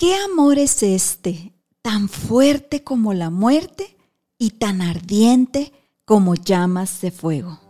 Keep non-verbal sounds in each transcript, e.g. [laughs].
¿Qué amor es este, tan fuerte como la muerte y tan ardiente como llamas de fuego?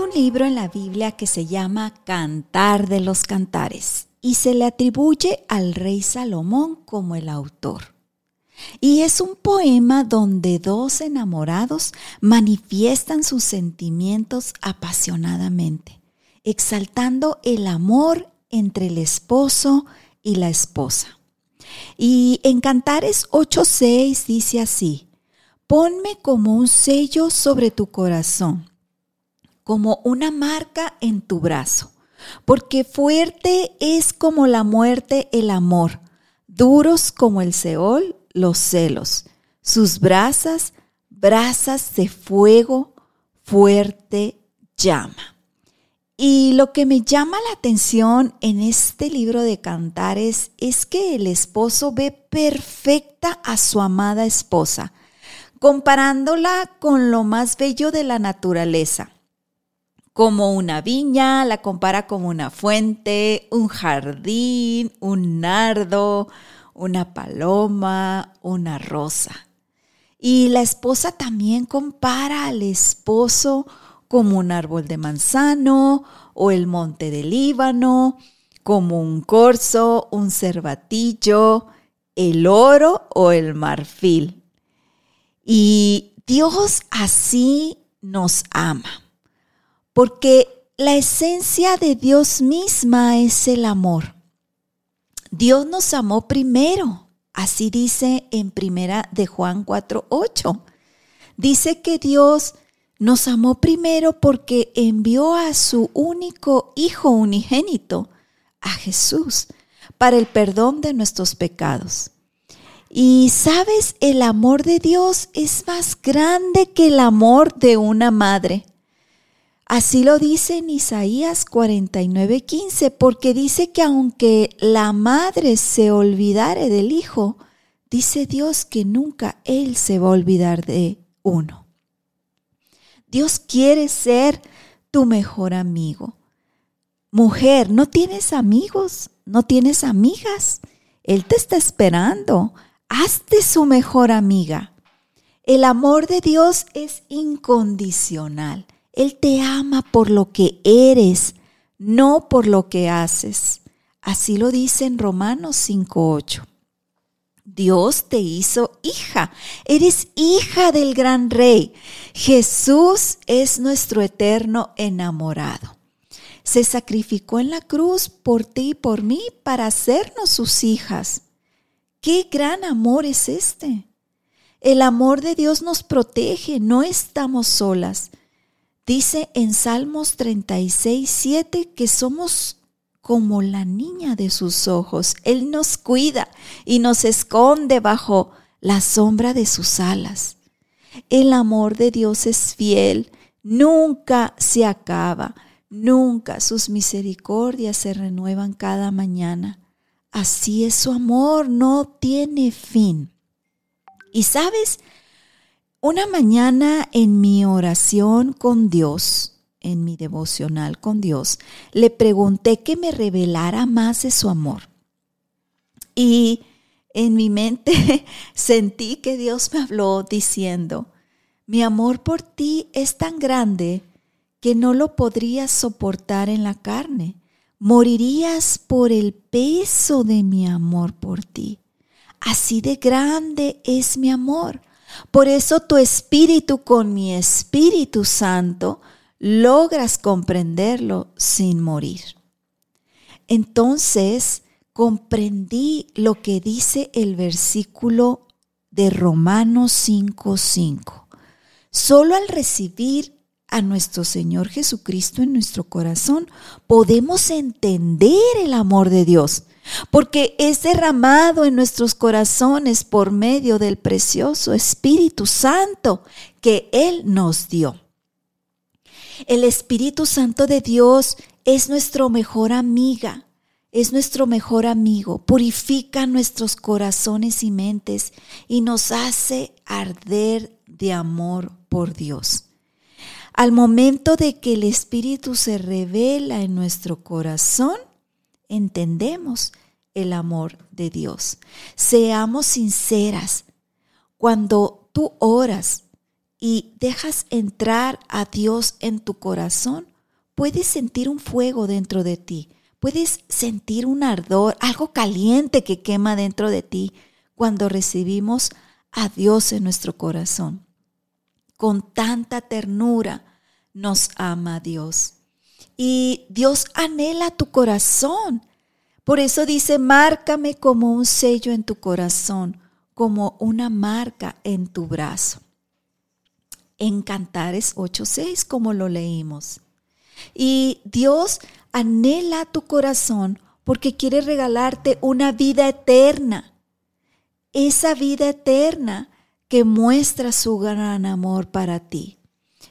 Un libro en la Biblia que se llama Cantar de los Cantares y se le atribuye al rey Salomón como el autor. Y es un poema donde dos enamorados manifiestan sus sentimientos apasionadamente, exaltando el amor entre el esposo y la esposa. Y en Cantares 8:6 dice así, ponme como un sello sobre tu corazón como una marca en tu brazo, porque fuerte es como la muerte el amor, duros como el Seol los celos, sus brasas, brasas de fuego, fuerte llama. Y lo que me llama la atención en este libro de cantares es que el esposo ve perfecta a su amada esposa, comparándola con lo más bello de la naturaleza como una viña, la compara como una fuente, un jardín, un nardo, una paloma, una rosa. Y la esposa también compara al esposo como un árbol de manzano o el monte del Líbano, como un corzo, un cervatillo, el oro o el marfil. Y Dios así nos ama porque la esencia de Dios misma es el amor. Dios nos amó primero, así dice en primera de Juan 4:8. Dice que Dios nos amó primero porque envió a su único hijo unigénito, a Jesús, para el perdón de nuestros pecados. Y sabes, el amor de Dios es más grande que el amor de una madre. Así lo dice en Isaías 49:15, porque dice que aunque la madre se olvidare del hijo, dice Dios que nunca Él se va a olvidar de uno. Dios quiere ser tu mejor amigo. Mujer, no tienes amigos, no tienes amigas. Él te está esperando. Hazte su mejor amiga. El amor de Dios es incondicional. Él te ama por lo que eres, no por lo que haces. Así lo dice en Romanos 5.8. Dios te hizo hija. Eres hija del gran rey. Jesús es nuestro eterno enamorado. Se sacrificó en la cruz por ti y por mí para hacernos sus hijas. ¿Qué gran amor es este? El amor de Dios nos protege, no estamos solas. Dice en Salmos 36, 7 que somos como la niña de sus ojos. Él nos cuida y nos esconde bajo la sombra de sus alas. El amor de Dios es fiel, nunca se acaba, nunca sus misericordias se renuevan cada mañana. Así es su amor, no tiene fin. Y sabes, una mañana en mi oración con Dios, en mi devocional con Dios, le pregunté que me revelara más de su amor. Y en mi mente [laughs] sentí que Dios me habló diciendo, mi amor por ti es tan grande que no lo podrías soportar en la carne. Morirías por el peso de mi amor por ti. Así de grande es mi amor. Por eso tu espíritu con mi Espíritu Santo logras comprenderlo sin morir. Entonces comprendí lo que dice el versículo de Romanos 5:5. Solo al recibir a nuestro Señor Jesucristo en nuestro corazón, podemos entender el amor de Dios, porque es derramado en nuestros corazones por medio del precioso Espíritu Santo que Él nos dio. El Espíritu Santo de Dios es nuestro mejor amiga, es nuestro mejor amigo, purifica nuestros corazones y mentes y nos hace arder de amor por Dios. Al momento de que el Espíritu se revela en nuestro corazón, entendemos el amor de Dios. Seamos sinceras. Cuando tú oras y dejas entrar a Dios en tu corazón, puedes sentir un fuego dentro de ti. Puedes sentir un ardor, algo caliente que quema dentro de ti cuando recibimos a Dios en nuestro corazón. Con tanta ternura, nos ama Dios. Y Dios anhela tu corazón. Por eso dice, márcame como un sello en tu corazón, como una marca en tu brazo. En Cantares 8.6, como lo leímos. Y Dios anhela tu corazón porque quiere regalarte una vida eterna. Esa vida eterna que muestra su gran amor para ti.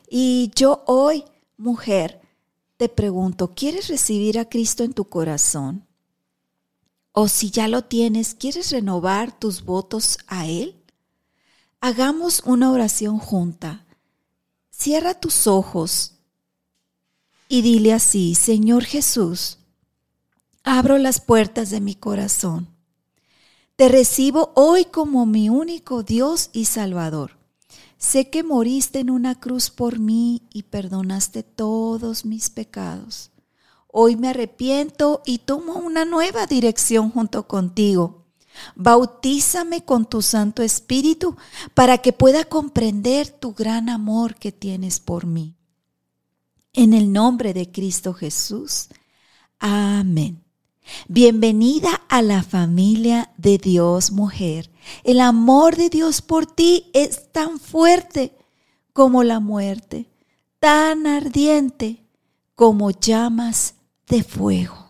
Y yo hoy, mujer, te pregunto, ¿quieres recibir a Cristo en tu corazón? O si ya lo tienes, ¿quieres renovar tus votos a Él? Hagamos una oración junta. Cierra tus ojos y dile así, Señor Jesús, abro las puertas de mi corazón. Te recibo hoy como mi único Dios y Salvador. Sé que moriste en una cruz por mí y perdonaste todos mis pecados. Hoy me arrepiento y tomo una nueva dirección junto contigo. Bautízame con tu Santo Espíritu para que pueda comprender tu gran amor que tienes por mí. En el nombre de Cristo Jesús. Amén. Bienvenida a la familia de Dios, mujer. El amor de Dios por ti es tan fuerte como la muerte, tan ardiente como llamas de fuego.